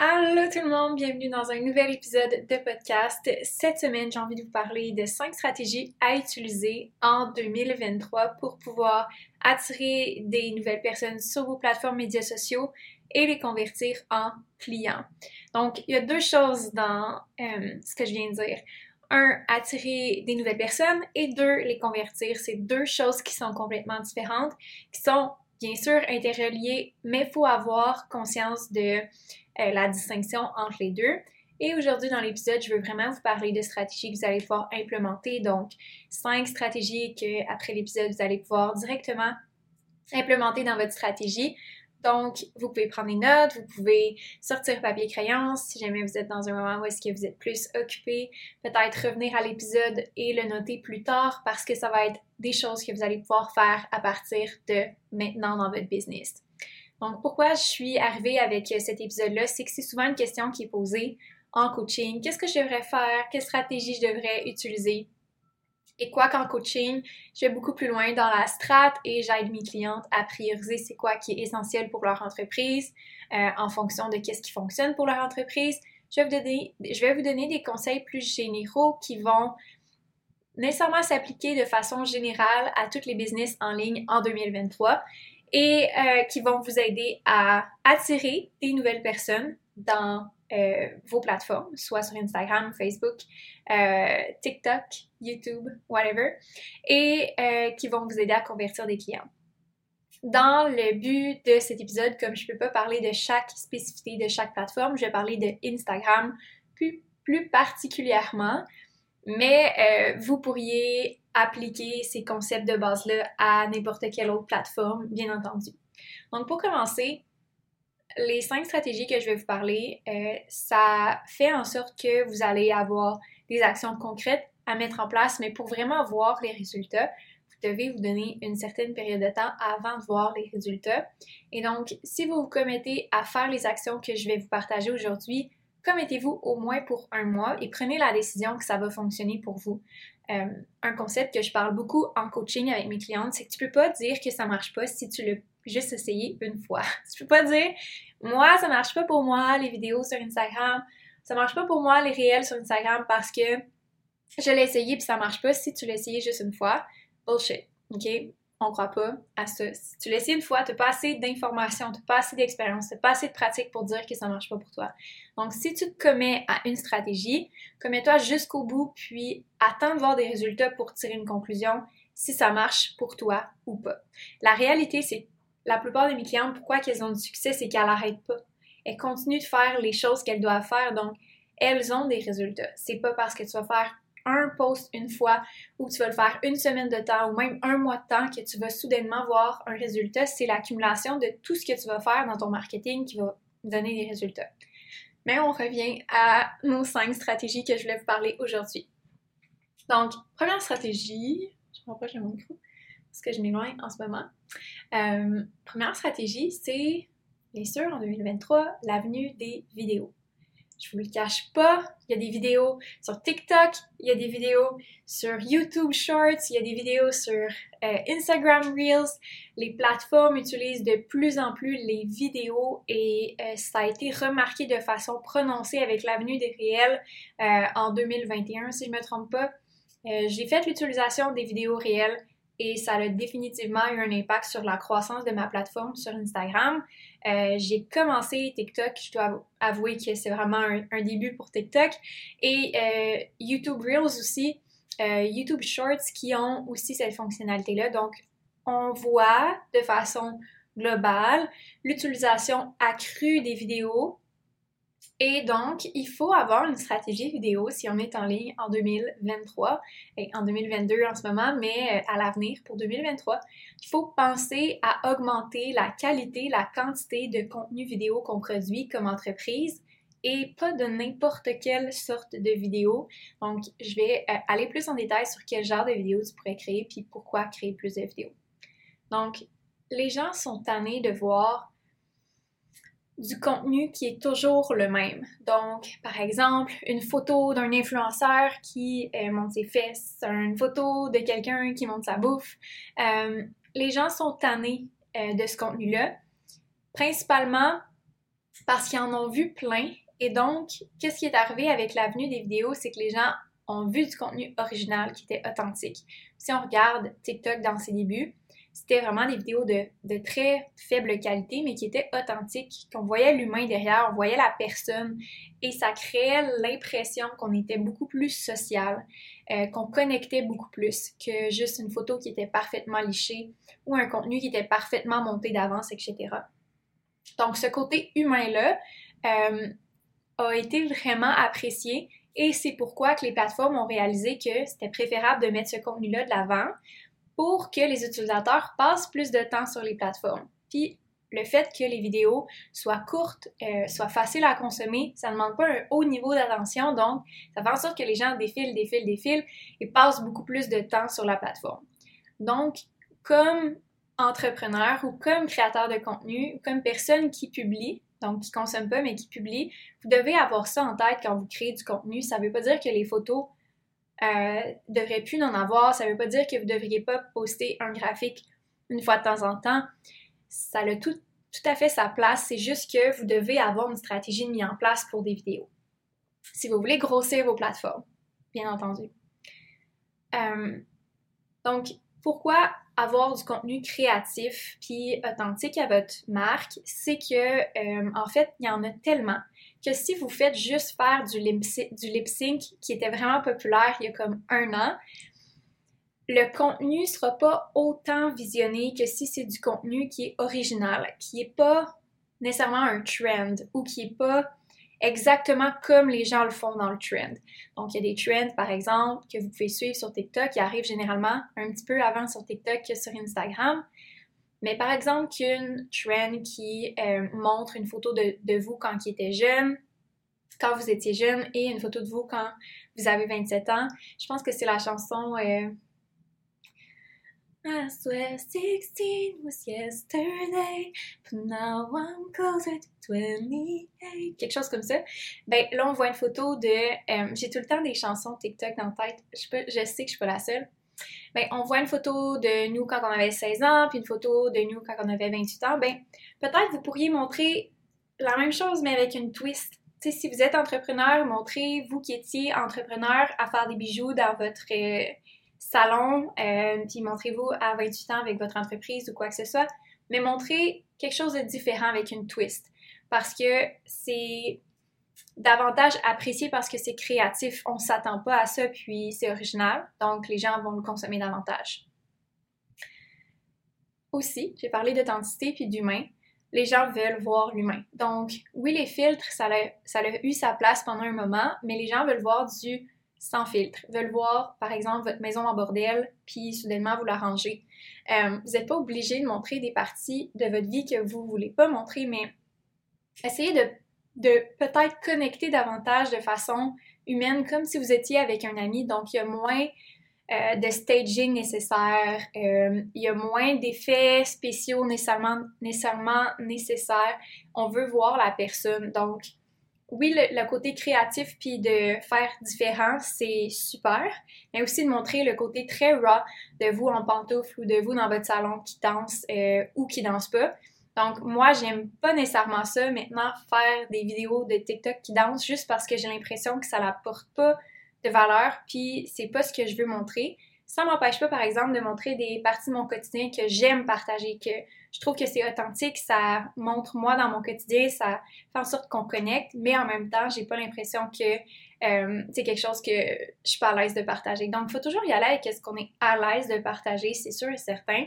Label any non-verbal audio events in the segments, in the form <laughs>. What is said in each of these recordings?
Allô tout le monde, bienvenue dans un nouvel épisode de podcast. Cette semaine, j'ai envie de vous parler de 5 stratégies à utiliser en 2023 pour pouvoir attirer des nouvelles personnes sur vos plateformes médias sociaux et les convertir en clients. Donc, il y a deux choses dans euh, ce que je viens de dire. Un, attirer des nouvelles personnes et deux, les convertir. C'est deux choses qui sont complètement différentes, qui sont bien sûr interreliées, mais il faut avoir conscience de euh, la distinction entre les deux. Et aujourd'hui, dans l'épisode, je veux vraiment vous parler de stratégies que vous allez pouvoir implémenter. Donc, cinq stratégies que, après l'épisode, vous allez pouvoir directement implémenter dans votre stratégie. Donc, vous pouvez prendre des notes, vous pouvez sortir papier crayon si jamais vous êtes dans un moment où est-ce que vous êtes plus occupé. Peut-être revenir à l'épisode et le noter plus tard parce que ça va être des choses que vous allez pouvoir faire à partir de maintenant dans votre business. Donc, pourquoi je suis arrivée avec cet épisode-là, c'est que c'est souvent une question qui est posée en coaching. Qu'est-ce que je devrais faire? Quelle stratégie je devrais utiliser? Et quoi qu'en coaching, je vais beaucoup plus loin dans la strat et j'aide mes clientes à prioriser c'est quoi qui est essentiel pour leur entreprise euh, en fonction de qu'est-ce qui fonctionne pour leur entreprise. Je vais, vous donner, je vais vous donner des conseils plus généraux qui vont nécessairement s'appliquer de façon générale à toutes les business en ligne en 2023 et euh, qui vont vous aider à attirer des nouvelles personnes dans euh, vos plateformes, soit sur Instagram, Facebook, euh, TikTok, YouTube, whatever, et qui vont vous aider à convertir des clients. Dans le but de cet épisode, comme je ne peux pas parler de chaque spécificité de chaque plateforme, je vais parler de Instagram plus, plus particulièrement, mais vous pourriez appliquer ces concepts de base-là à n'importe quelle autre plateforme, bien entendu. Donc, pour commencer, les cinq stratégies que je vais vous parler, euh, ça fait en sorte que vous allez avoir des actions concrètes à mettre en place, mais pour vraiment voir les résultats, vous devez vous donner une certaine période de temps avant de voir les résultats. Et donc, si vous vous commettez à faire les actions que je vais vous partager aujourd'hui, commettez-vous au moins pour un mois et prenez la décision que ça va fonctionner pour vous. Euh, un concept que je parle beaucoup en coaching avec mes clientes, c'est que tu peux pas dire que ça marche pas si tu l'as juste essayé une fois. <laughs> Tu peux pas dire moi ça marche pas pour moi les vidéos sur Instagram, ça marche pas pour moi les réels sur Instagram parce que je l'ai essayé puis ça marche pas si tu l'as essayé juste une fois. Bullshit. OK? On croit pas à ça. Si tu l'essayes une fois, tu n'as pas assez d'informations, tu n'as pas assez d'expérience, tu n'as pas assez de pratique pour dire que ça ne marche pas pour toi. Donc, si tu te commets à une stratégie, commets-toi jusqu'au bout, puis attends de voir des résultats pour tirer une conclusion si ça marche pour toi ou pas. La réalité, c'est que la plupart de mes clientes, pourquoi qu'elles ont du succès, c'est qu'elles n'arrêtent pas. Elles continuent de faire les choses qu'elles doivent faire, donc elles ont des résultats. C'est pas parce que tu vas faire un post une fois ou tu vas le faire une semaine de temps ou même un mois de temps que tu vas soudainement voir un résultat. C'est l'accumulation de tout ce que tu vas faire dans ton marketing qui va donner des résultats. Mais on revient à nos cinq stratégies que je voulais vous parler aujourd'hui. Donc, première stratégie, je m'approche de mon micro parce que je m'éloigne en ce moment. Euh, première stratégie, c'est bien sûr en 2023 l'avenue des vidéos. Je vous le cache pas, il y a des vidéos sur TikTok, il y a des vidéos sur YouTube Shorts, il y a des vidéos sur euh, Instagram Reels. Les plateformes utilisent de plus en plus les vidéos et euh, ça a été remarqué de façon prononcée avec l'avenue des réels euh, en 2021, si je me trompe pas. J'ai fait l'utilisation des vidéos réelles et ça a définitivement eu un impact sur la croissance de ma plateforme sur Instagram. Euh, j'ai commencé TikTok, je dois avouer que c'est vraiment un, début pour TikTok, et euh, YouTube Reels aussi, euh, YouTube Shorts qui ont aussi cette fonctionnalité-là. Donc, on voit de façon globale l'utilisation accrue des vidéos et donc, il faut avoir une stratégie vidéo si on est en ligne en 2023 et en 2022 en ce moment, mais euh, à l'avenir pour 2023. Il faut penser à augmenter la qualité, la quantité de contenu vidéo qu'on produit comme entreprise et pas de n'importe quelle sorte de vidéo. Donc, je vais euh, aller plus en détail sur quel genre de vidéo tu pourrais créer puis pourquoi créer plus de vidéos. Donc, les gens sont tannés de voir du contenu qui est toujours le même. Donc, par exemple, une photo d'un influenceur qui euh, monte ses fesses, une photo de quelqu'un qui monte sa bouffe. Euh, les gens sont tannés euh, de ce contenu-là, principalement parce qu'ils en ont vu plein. Et donc, qu'est-ce qui est arrivé avec l'avenue des vidéos, c'est que les gens ont vu du contenu original qui était authentique. Si on regarde TikTok dans ses débuts, c'était vraiment des vidéos de, très faible qualité, mais qui étaient authentiques, qu'on voyait l'humain derrière, on voyait la personne, et ça créait l'impression qu'on était beaucoup plus social, euh, qu'on connectait beaucoup plus que juste une photo qui était parfaitement lichée ou un contenu qui était parfaitement monté d'avance, etc. Donc, ce côté humain-là euh, a été vraiment apprécié et c'est pourquoi que les plateformes ont réalisé que c'était préférable de mettre ce contenu-là de l'avant pour que les utilisateurs passent plus de temps sur les plateformes. Puis le fait que les vidéos soient courtes, euh, soient faciles à consommer, ça ne demande pas un haut niveau d'attention, donc ça fait en sorte que les gens défilent, défilent, défilent et passent beaucoup plus de temps sur la plateforme. Donc, comme entrepreneur ou comme créateur de contenu, comme personne qui publie, donc qui consomme pas mais qui publie, vous devez avoir ça en tête quand vous créez du contenu. Ça ne veut pas dire que les photos euh, devrait plus en avoir. Ça ne veut pas dire que vous ne devriez pas poster un graphique une fois de temps en temps. Ça a tout, tout à fait sa place. C'est juste que vous devez avoir une stratégie mise en place pour des vidéos. Si vous voulez grossir vos plateformes, bien entendu. Euh, donc, pourquoi avoir du contenu créatif puis authentique à votre marque, c'est que euh, en fait, il y en a tellement que si vous faites juste faire du lip, sync qui était vraiment populaire il y a comme un an, le contenu sera pas autant visionné que si c'est du contenu qui est original, qui est pas nécessairement un trend ou qui est pas exactement comme les gens le font dans le trend. Donc, il y a des trends, par exemple, que vous pouvez suivre sur TikTok qui arrivent généralement un petit peu avant sur TikTok que sur Instagram. Mais par exemple, qu'une trend qui euh, montre une photo de, vous quand jeune, quand vous étiez jeune, et une photo de vous quand vous avez 27 ans. Je pense que c'est la chanson euh, I swear 16 was yesterday, but now I'm closer to 28. Quelque chose comme ça. Ben là, on voit une photo de. Euh, j'ai tout le temps des chansons TikTok dans la tête. Je, sais que je suis pas la seule. Ben, on voit une photo de nous quand on avait 16 ans, puis une photo de nous quand on avait 28 ans. Ben, peut-être vous pourriez montrer la même chose, mais avec une twist. si vous êtes entrepreneur, montrez vous qui étiez entrepreneur à faire des bijoux dans votre euh, salon, euh, puis montrez-vous à 28 ans avec votre entreprise ou quoi que ce soit, mais montrez quelque chose de différent avec une twist parce que c'est davantage apprécié parce que c'est créatif. On s'attend pas à ça, puis c'est original, donc les gens vont le consommer davantage. Aussi, j'ai parlé d'authenticité puis d'humain. Les gens veulent voir l'humain. Donc, oui, les filtres, ça a, ça a eu sa place pendant un moment, mais les gens veulent voir du sans filtre, veulent voir, par exemple, votre maison en bordel, puis soudainement vous la rangez. Euh, vous n'êtes pas obligé de montrer des parties de votre vie que vous ne voulez pas montrer, mais essayez de, peut-être connecter davantage de façon humaine, comme si vous étiez avec un ami. Donc, il y a moins euh, de staging nécessaire, euh, il y a moins d'effets spéciaux nécessairement, nécessairement nécessaires. On veut voir la personne. Donc, oui, le, côté créatif puis de faire différent, c'est super, mais aussi de montrer le côté très raw de vous en pantoufle ou de vous dans votre salon qui danse euh, ou qui danse pas. Donc, moi, j'aime pas nécessairement ça maintenant, faire des vidéos de TikTok qui dansent juste parce que j'ai l'impression que ça n'apporte pas de valeur, puis c'est pas ce que je veux montrer. Ça m'empêche pas, par exemple, de montrer des parties de mon quotidien que j'aime partager, que je trouve que c'est authentique, ça montre moi dans mon quotidien, ça fait en sorte qu'on connecte, mais en même temps, j'ai pas l'impression que euh, c'est quelque chose que je suis pas à l'aise de partager. Donc, il faut toujours y aller avec ce qu'on est à l'aise de partager, c'est sûr et certain,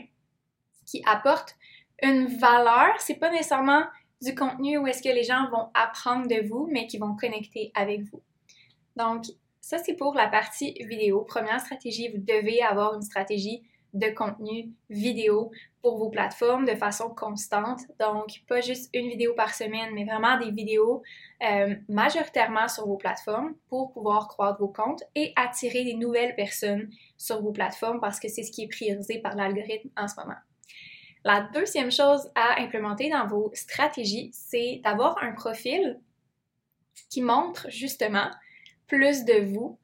qui apporte une valeur. C'est pas nécessairement du contenu où est-ce que les gens vont apprendre de vous, mais qui vont connecter avec vous. Donc, ça, c'est pour la partie vidéo. Première stratégie, vous devez avoir une stratégie de contenu vidéo pour vos plateformes de façon constante. Donc, pas juste une vidéo par semaine, mais vraiment des vidéos euh, majoritairement sur vos plateformes pour pouvoir croître vos comptes et attirer des nouvelles personnes sur vos plateformes parce que c'est ce qui est priorisé par l'algorithme en ce moment. La deuxième chose à implémenter dans vos stratégies, c'est d'avoir un profil qui montre justement plus de vous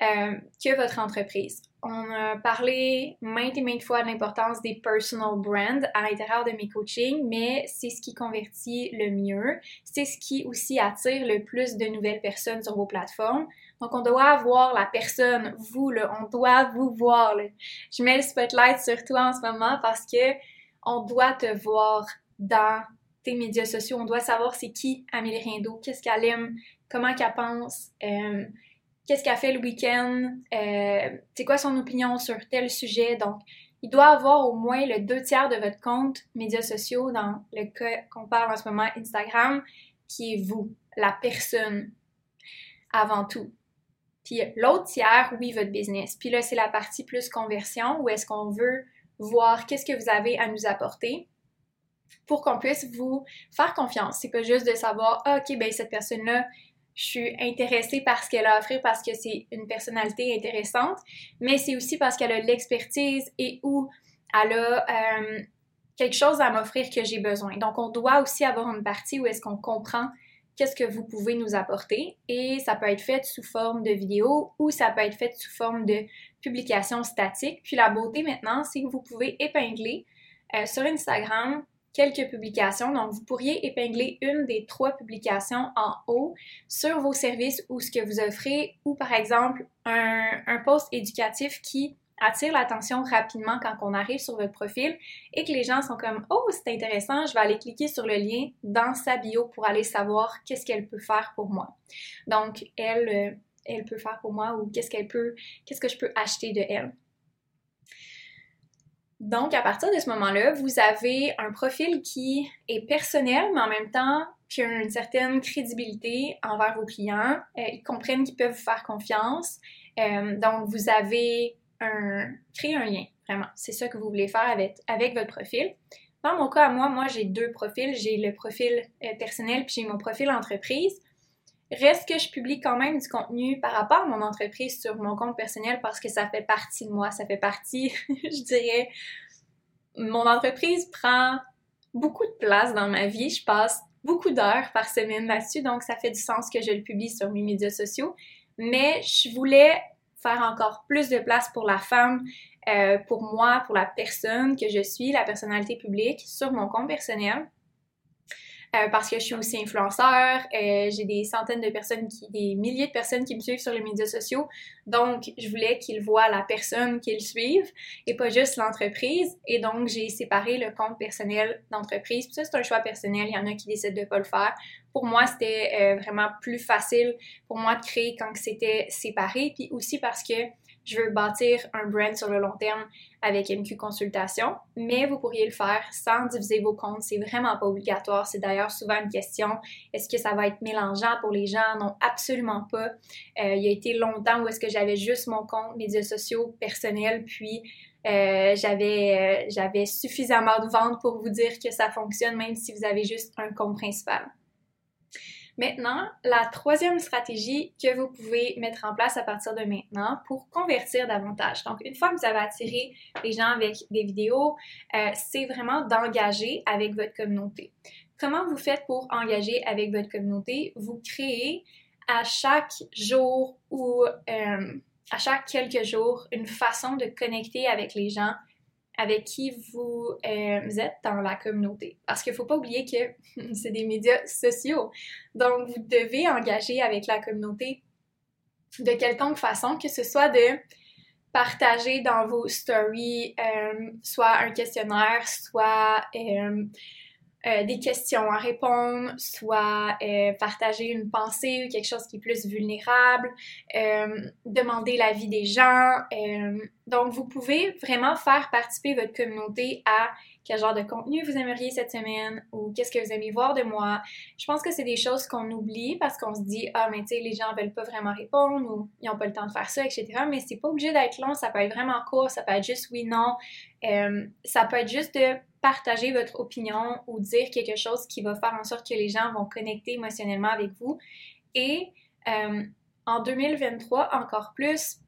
euh, que votre entreprise. On a parlé maintes et maintes fois de l'importance des personal brands à l'intérieur de mes coachings, mais c'est ce qui convertit le mieux. C'est ce qui aussi attire le plus de nouvelles personnes sur vos plateformes. Donc, on doit voir la personne, vous, là, on doit vous voir. Je mets le spotlight sur toi en ce moment parce que on doit te voir dans tes médias sociaux. On doit savoir c'est qui Amélie Rindo, qu'est-ce qu'elle aime, comment qu'elle pense, euh, qu'est-ce qu'elle fait le week-end, euh, c'est quoi son opinion sur tel sujet. Donc, il doit avoir au moins le deux tiers de votre compte médias sociaux dans le cas qu'on parle en ce moment Instagram, qui est vous, la personne, avant tout. Puis l'autre tiers, oui, votre business. Puis là, c'est la partie plus conversion où est-ce qu'on veut voir qu'est-ce que vous avez à nous apporter pour qu'on puisse vous faire confiance. C'est pas juste de savoir, ah, OK, ben cette personne-là, je suis intéressée par ce qu'elle a à offrir parce que c'est une personnalité intéressante, mais c'est aussi parce qu'elle a l'expertise et où elle a euh, quelque chose à m'offrir que j'ai besoin. Donc, on doit aussi avoir une partie où est-ce qu'on comprend qu'est-ce que vous pouvez nous apporter et ça peut être fait sous forme de vidéo ou ça peut être fait sous forme de publication statique. Puis la beauté maintenant, c'est que vous pouvez épingler euh, sur Instagram quelques publications. Donc, vous pourriez épingler une des trois publications en haut sur vos services ou ce que vous offrez, ou par exemple un, un post éducatif qui attire l'attention rapidement quand on arrive sur votre profil et que les gens sont comme Oh, c'est intéressant, je vais aller cliquer sur le lien dans sa bio pour aller savoir qu'est-ce qu'elle peut faire pour moi. Donc, elle, euh, elle peut faire pour moi ou qu'est-ce qu'elle peut, qu'est-ce que je peux acheter de elle. Donc, à partir de ce moment-là, vous avez un profil qui est personnel, mais en même temps qui a une certaine crédibilité envers vos clients. Euh, ils comprennent qu'ils peuvent vous faire confiance. Euh, donc, vous avez un, créé un lien, vraiment. C'est ça que vous voulez faire avec, avec votre profil. Dans mon cas, moi, moi, j'ai deux profils. J'ai le profil euh, personnel puis j'ai mon profil entreprise. Reste que je publie quand même du contenu par rapport à mon entreprise sur mon compte personnel parce que ça fait partie de moi, ça fait partie, <laughs> je dirais, mon entreprise prend beaucoup de place dans ma vie. Je passe beaucoup d'heures par semaine là-dessus, donc ça fait du sens que je le publie sur mes médias sociaux. Mais je voulais faire encore plus de place pour la femme, euh, pour moi, pour la personne que je suis, la personnalité publique, sur mon compte personnel. Euh, parce que je suis aussi influenceur. Euh, j'ai des centaines de personnes, qui, des milliers de personnes qui me suivent sur les médias sociaux. Donc, je voulais qu'ils voient la personne qu'ils suivent et pas juste l'entreprise. Et donc, j'ai séparé le compte personnel d'entreprise. Ça, c'est un choix personnel. Il y en a qui décident de pas le faire. Pour moi, c'était euh, vraiment plus facile pour moi de créer quand c'était séparé. Puis aussi parce que je veux bâtir un brand sur le long terme avec MQ Consultation, mais vous pourriez le faire sans diviser vos comptes. C'est vraiment pas obligatoire. C'est d'ailleurs souvent une question. Est-ce que ça va être mélangeant pour les gens? Non, absolument pas. Euh, il y a été longtemps où est-ce que j'avais juste mon compte médias sociaux personnel, puis euh, j'avais, euh, j'avais suffisamment de ventes pour vous dire que ça fonctionne, même si vous avez juste un compte principal. Maintenant, la troisième stratégie que vous pouvez mettre en place à partir de maintenant pour convertir davantage. Donc, une fois que vous avez attiré les gens avec des vidéos, euh, c'est vraiment d'engager avec votre communauté. Comment vous faites pour engager avec votre communauté? Vous créez à chaque jour ou euh, à chaque quelques jours une façon de connecter avec les gens avec qui vous, euh, êtes dans la communauté. Parce qu'il ne faut pas oublier que <laughs> c'est des médias sociaux. Donc, vous devez engager avec la communauté de quelconque façon, que ce soit de partager dans vos stories euh, soit un questionnaire, soit euh, euh, des questions à répondre, soit euh, partager une pensée ou quelque chose qui est plus vulnérable, euh, demander l'avis des gens. donc, vous pouvez vraiment faire participer votre communauté à quel genre de contenu vous aimeriez cette semaine ou qu'est-ce que vous aimez voir de moi. Je pense que c'est des choses qu'on oublie parce qu'on se dit ah mais tu sais les gens veulent pas vraiment répondre ou ils ont pas le temps de faire ça etc. Mais c'est pas obligé d'être long, ça peut être vraiment court, ça peut être juste oui non, ça peut être juste de partager votre opinion ou dire quelque chose qui va faire en sorte que les gens vont connecter émotionnellement avec vous. Et euh, en 2023, encore plus,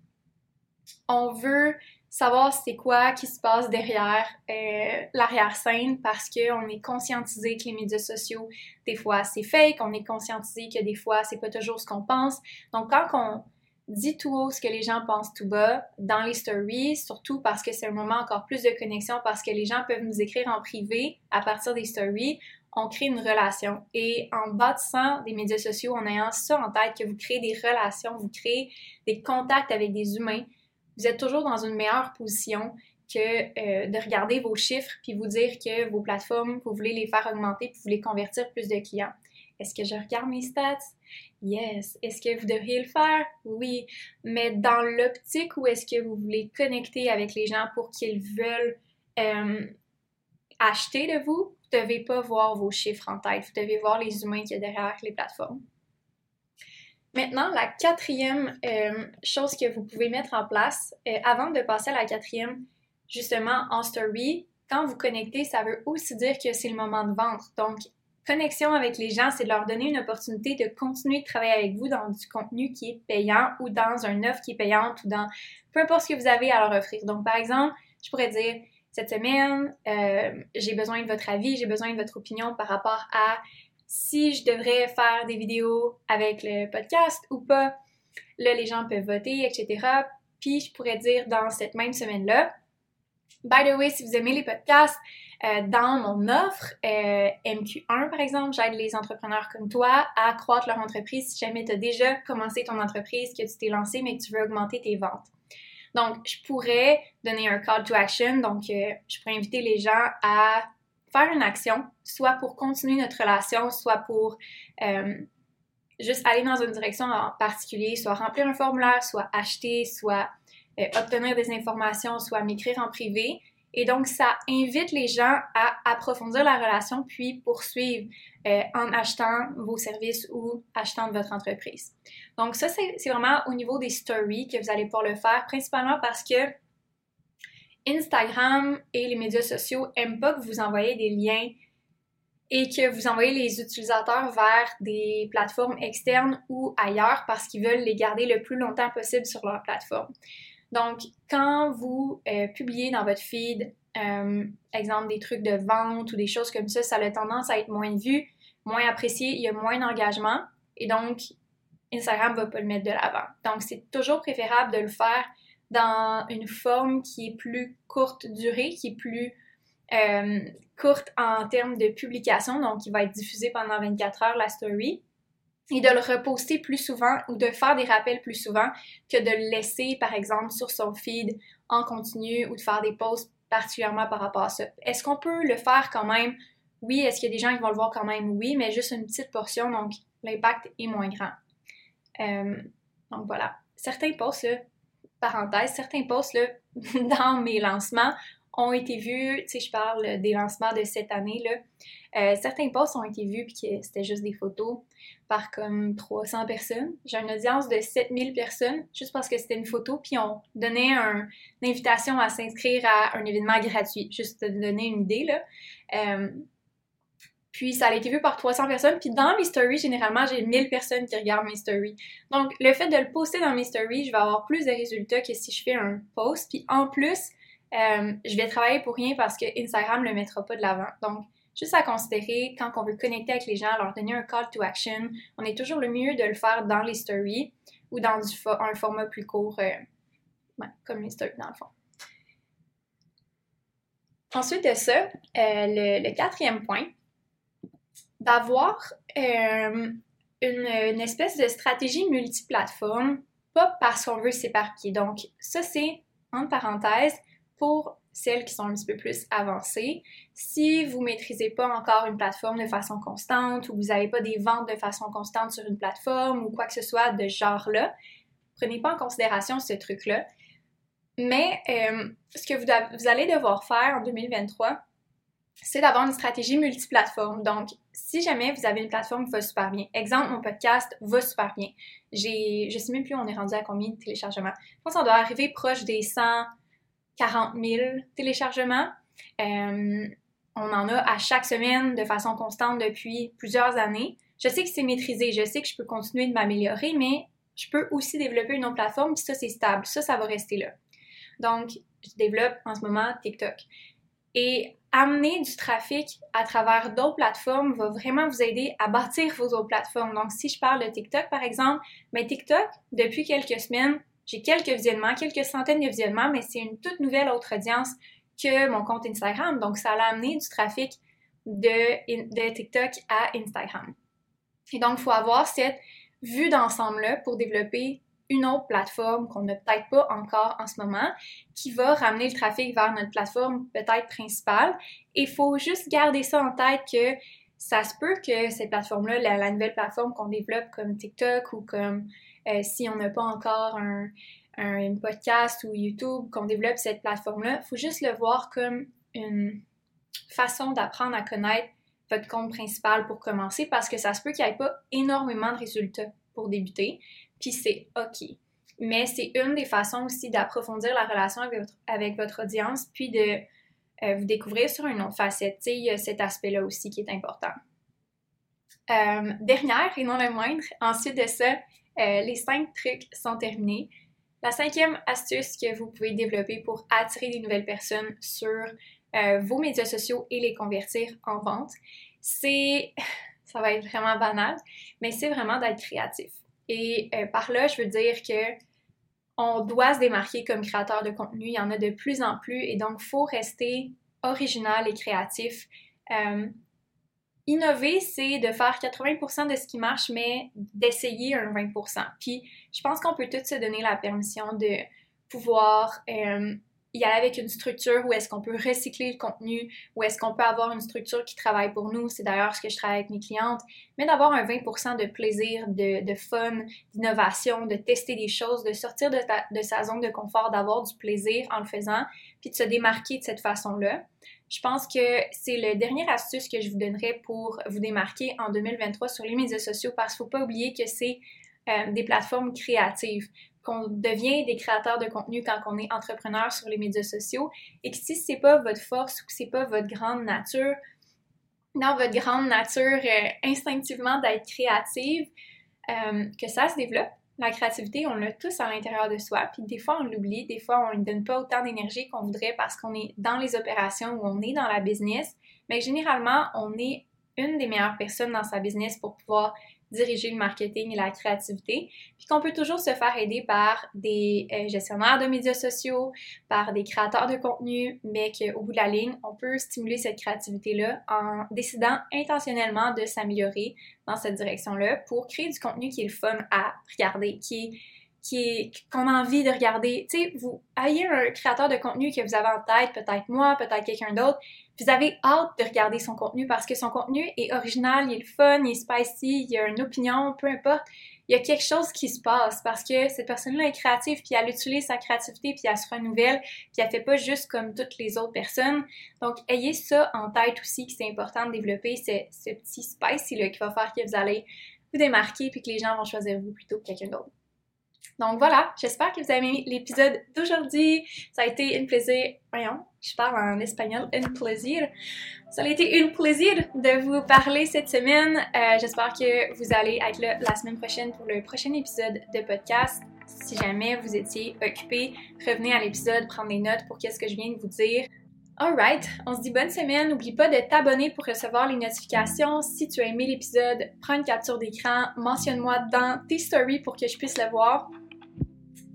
on veut savoir c'est quoi qui se passe derrière euh, l'arrière-scène parce qu'on est conscientisé que les médias sociaux, des fois, c'est fake, on est conscientisé que des fois, c'est pas toujours ce qu'on pense. Donc, quand on Dis tout haut ce que les gens pensent tout bas dans les stories, surtout parce que c'est un moment encore plus de connexion, parce que les gens peuvent nous écrire en privé à partir des stories. On crée une relation. Et en bâtissant des médias sociaux, en ayant ça en tête, que vous créez des relations, vous créez des contacts avec des humains, vous êtes toujours dans une meilleure position que euh, de regarder vos chiffres puis vous dire que vos plateformes, vous voulez les faire augmenter puis vous voulez convertir plus de clients. Est-ce que je regarde mes stats? Yes. Est-ce que vous devriez le faire? Oui. Mais dans l'optique où est-ce que vous voulez connecter avec les gens pour qu'ils veulent euh, acheter de vous, vous ne devez pas voir vos chiffres en tête. Vous devez voir les humains qu'il y a derrière les plateformes. Maintenant, la quatrième euh, chose que vous pouvez mettre en place, euh, avant de passer à la quatrième, justement en story, quand vous connectez, ça veut aussi dire que c'est le moment de vendre. Donc, connexion avec les gens, c'est de leur donner une opportunité de continuer de travailler avec vous dans du contenu qui est payant ou dans un offre qui est payante ou dans peu importe ce que vous avez à leur offrir. Donc, par exemple, je pourrais dire, cette semaine, euh, j'ai besoin de votre avis, j'ai besoin de votre opinion par rapport à si je devrais faire des vidéos avec le podcast ou pas. Là, les gens peuvent voter, etc. Puis, je pourrais dire dans cette même semaine-là, by the way, si vous aimez les podcasts, euh, dans mon offre euh, MQ1, par exemple, j'aide les entrepreneurs comme toi à croître leur entreprise si jamais tu as déjà commencé ton entreprise, que tu t'es lancé, mais que tu veux augmenter tes ventes. Donc, je pourrais donner un call to action, donc euh, je pourrais inviter les gens à faire une action, soit pour continuer notre relation, soit pour euh, juste aller dans une direction en particulier, soit remplir un formulaire, soit acheter, soit euh, obtenir des informations, soit m'écrire en privé. Et donc, ça invite les gens à approfondir la relation puis poursuivre euh, en achetant vos services ou achetant de votre entreprise. Donc, ça, c'est vraiment au niveau des stories que vous allez pouvoir le faire, principalement parce que Instagram et les médias sociaux n'aiment pas que vous envoyez des liens et que vous envoyez les utilisateurs vers des plateformes externes ou ailleurs parce qu'ils veulent les garder le plus longtemps possible sur leur plateforme. Donc, quand vous euh, publiez dans votre feed, euh, exemple des trucs de vente ou des choses comme ça, ça a tendance à être moins vu, moins apprécié, il y a moins d'engagement et donc Instagram ne va pas le mettre de l'avant. Donc, c'est toujours préférable de le faire dans une forme qui est plus courte durée, qui est plus euh, courte en termes de publication, donc qui va être diffusée pendant 24 heures la story, et de le reposter plus souvent ou de faire des rappels plus souvent que de le laisser, par exemple, sur son feed en continu ou de faire des posts particulièrement par rapport à ça. Est-ce qu'on peut le faire quand même? Oui. Est-ce qu'il y a des gens qui vont le voir quand même? Oui, mais juste une petite portion, donc l'impact est moins grand. Euh, donc voilà. Certains posts, parenthèse, certains posts <laughs> dans mes lancements ont été vus, tu sais, je parle des lancements de cette année, là. Euh, certains posts ont été vus, puis c'était juste des photos, par comme 300 personnes. J'ai une audience de 7000 personnes, juste parce que c'était une photo, puis on donnait une invitation à s'inscrire à un événement gratuit, juste te donner une idée, là. Euh, puis ça a été vu par 300 personnes. Puis dans mes stories, généralement, j'ai 1000 personnes qui regardent mes stories. Donc le fait de le poster dans mes stories, je vais avoir plus de résultats que si je fais un post. Puis en plus, euh, je vais travailler pour rien parce que Instagram ne le mettra pas de l'avant. Donc juste à considérer quand on veut connecter avec les gens, leur donner un call to action, on est toujours le mieux de le faire dans les stories ou dans un format plus court, euh, comme les stories dans le fond. Ensuite de ça, euh, le, quatrième point, d'avoir euh, une, espèce de stratégie multiplateforme, pas parce qu'on veut s'éparpiller. Donc, ça, c'est, entre parenthèses, pour celles qui sont un petit peu plus avancées. Si vous ne maîtrisez pas encore une plateforme de façon constante ou vous n'avez pas des ventes de façon constante sur une plateforme ou quoi que ce soit de ce genre-là, prenez pas en considération ce truc-là. Mais euh, ce que vous allez devoir faire en 2023, c'est d'avoir une stratégie multiplateforme. Donc, si jamais vous avez une plateforme qui va super bien, exemple, mon podcast va super bien. J'ai, je sais même plus on est rendu à combien de téléchargements. Je pense qu'on doit arriver proche des 140 000 téléchargements. Euh, on en a à chaque semaine de façon constante depuis plusieurs années. Je sais que c'est maîtrisé, je sais que je peux continuer de m'améliorer, mais je peux aussi développer une autre plateforme, ça, c'est stable. Ça, ça va rester là. Donc, je développe en ce moment TikTok. Et amener du trafic à travers d'autres plateformes va vraiment vous aider à bâtir vos autres plateformes. Donc, si je parle de TikTok, par exemple, mais TikTok, depuis quelques semaines, j'ai quelques visionnements, quelques centaines de visionnements, mais c'est une toute nouvelle autre audience que mon compte Instagram. Donc, ça a amené du trafic de, de TikTok à Instagram. Et donc, il faut avoir cette vue d'ensemble-là pour développer une autre plateforme qu'on n'a peut-être pas encore en ce moment, qui va ramener le trafic vers notre plateforme peut-être principale. Et il faut juste garder ça en tête que ça se peut que cette plateforme-là, la, nouvelle plateforme qu'on développe comme TikTok ou comme euh, si on n'a pas encore un, un, podcast ou YouTube, qu'on développe cette plateforme-là, il faut juste le voir comme une façon d'apprendre à connaître votre compte principal pour commencer parce que ça se peut qu'il n'y ait pas énormément de résultats pour débuter c'est OK. Mais c'est une des façons aussi d'approfondir la relation avec votre, audience, puis de euh, vous découvrir sur une autre facette. il y a cet aspect-là aussi qui est important. Euh, dernière et non le moindre, ensuite de ça, euh, les cinq trucs sont terminés. La cinquième astuce que vous pouvez développer pour attirer des nouvelles personnes sur vos médias sociaux et les convertir en vente, c'est, <laughs> ça va être vraiment banal, mais c'est vraiment d'être créatif. Et euh, par là, je veux dire que on doit se démarquer comme créateur de contenu. Il y en a de plus en plus et donc faut rester original et créatif. Euh, innover, c'est de faire 80% de ce qui marche, mais d'essayer un 20%. Puis je pense qu'on peut tous se donner la permission de pouvoir euh, y aller avec une structure où est-ce qu'on peut recycler le contenu, où est-ce qu'on peut avoir une structure qui travaille pour nous. C'est d'ailleurs ce que je travaille avec mes clientes. Mais d'avoir un 20% de plaisir, de, fun, d'innovation, de tester des choses, de sortir de, sa zone de confort, d'avoir du plaisir en le faisant, puis de se démarquer de cette façon-là. Je pense que c'est le dernier astuce que je vous donnerais pour vous démarquer en 2023 sur les médias sociaux parce qu'il ne faut pas oublier que c'est euh, des plateformes créatives qu'on devient des créateurs de contenu quand on est entrepreneur sur les médias sociaux et que si c'est pas votre force ou que c'est pas votre grande nature, dans votre grande nature euh, instinctivement d'être créative, euh, que ça se développe. La créativité, on l'a tous à l'intérieur de soi, puis des fois on l'oublie, des fois on ne donne pas autant d'énergie qu'on voudrait parce qu'on est dans les opérations ou on est dans la business, mais généralement on est une des meilleures personnes dans sa business pour pouvoir diriger le marketing et la créativité, puis qu'on peut toujours se faire aider par des euh, gestionnaires de médias sociaux, par des créateurs de contenu, mais qu'au bout de la ligne, on peut stimuler cette créativité-là en décidant intentionnellement de s'améliorer dans cette direction-là pour créer du contenu qui est le fun à regarder, qui est qui qu'on a envie de regarder. Tu sais, vous ayez un créateur de contenu que vous avez en tête, peut-être moi, peut-être quelqu'un d'autre, vous avez hâte de regarder son contenu parce que son contenu est original, il est fun, il est spicy, il y a une opinion, peu importe. Il y a quelque chose qui se passe parce que cette personne-là est créative, puis elle utilise sa créativité, puis elle se renouvelle, puis elle fait pas juste comme toutes les autres personnes. Donc, ayez ça en tête aussi, que c'est important de développer ce, petit spicy-là qui va faire que vous allez vous démarquer, puis que les gens vont choisir vous plutôt que quelqu'un d'autre. Donc voilà, j'espère que vous avez aimé l'épisode d'aujourd'hui. Ça a été un plaisir, voyons, je parle en espagnol, un plaisir. Ça a été un plaisir de vous parler cette semaine. Euh, j'espère que vous allez être là la semaine prochaine pour le prochain épisode de podcast. Si jamais vous étiez occupé, revenez à l'épisode, prendre des notes pour qu'est-ce que je viens de vous dire. Alright, on se dit bonne semaine. N'oublie pas de t'abonner pour recevoir les notifications. Si tu as aimé l'épisode, prends une capture d'écran, mentionne-moi dans tes stories pour que je puisse le voir.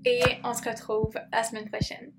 Et on se retrouve la semaine prochaine.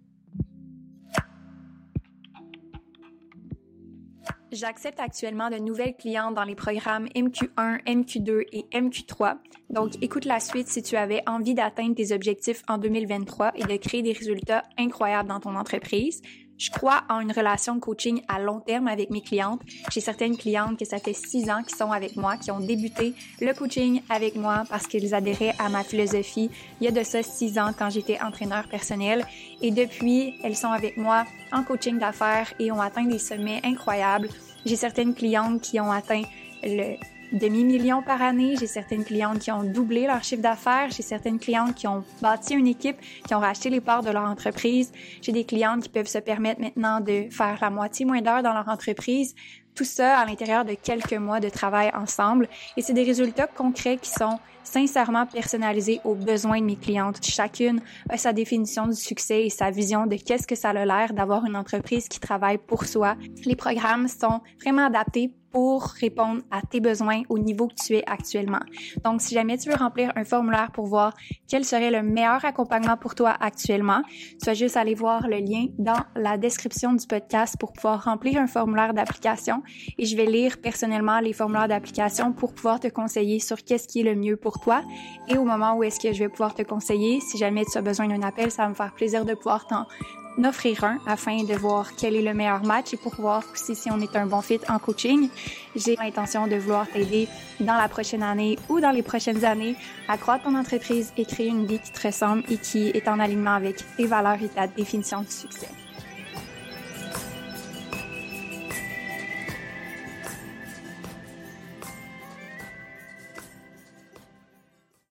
J'accepte actuellement de nouvelles clientes dans les programmes MQ1, MQ2 et MQ3. Donc, écoute la suite si tu avais envie d'atteindre tes objectifs en 2023 et de créer des résultats incroyables dans ton entreprise. Je crois en une relation coaching à long terme avec mes clientes. J'ai certaines clientes que ça fait six ans qui sont avec moi, qui ont débuté le coaching avec moi parce qu'ils adhéraient à ma philosophie il y a de ça six ans quand j'étais entraîneur personnel. Et depuis, elles sont avec moi en coaching d'affaires et ont atteint des sommets incroyables. J'ai certaines clientes qui ont atteint le demi-million par année. J'ai certaines clientes qui ont doublé leur chiffre d'affaires. J'ai certaines clientes qui ont bâti une équipe, qui ont racheté les parts de leur entreprise. J'ai des clientes qui peuvent se permettre maintenant de faire la moitié moins d'heures dans leur entreprise. Tout ça à l'intérieur de quelques mois de travail ensemble. Et c'est des résultats concrets qui sont sincèrement personnalisés aux besoins de mes clientes. Chacune a sa définition du succès et sa vision de qu'est-ce que ça a l'air d'avoir une entreprise qui travaille pour soi. Les programmes sont vraiment adaptés pour répondre à tes besoins au niveau que tu es actuellement. Donc, si jamais tu veux remplir un formulaire pour voir quel serait le meilleur accompagnement pour toi actuellement, tu vas juste aller voir le lien dans la description du podcast pour pouvoir remplir un formulaire d'application et je vais lire personnellement les formulaires d'application pour pouvoir te conseiller sur qu'est-ce qui est le mieux toi et au moment où est-ce que je vais pouvoir te conseiller, si jamais tu as besoin d'un appel, ça va me faire plaisir de pouvoir t'en offrir un afin de voir quel est le meilleur match et pour voir aussi si on est un bon fit en coaching. J'ai l'intention de vouloir t'aider dans la prochaine année ou dans les prochaines années à croître ton entreprise et créer une vie qui te ressemble et qui est en alignement avec tes valeurs et ta définition du succès.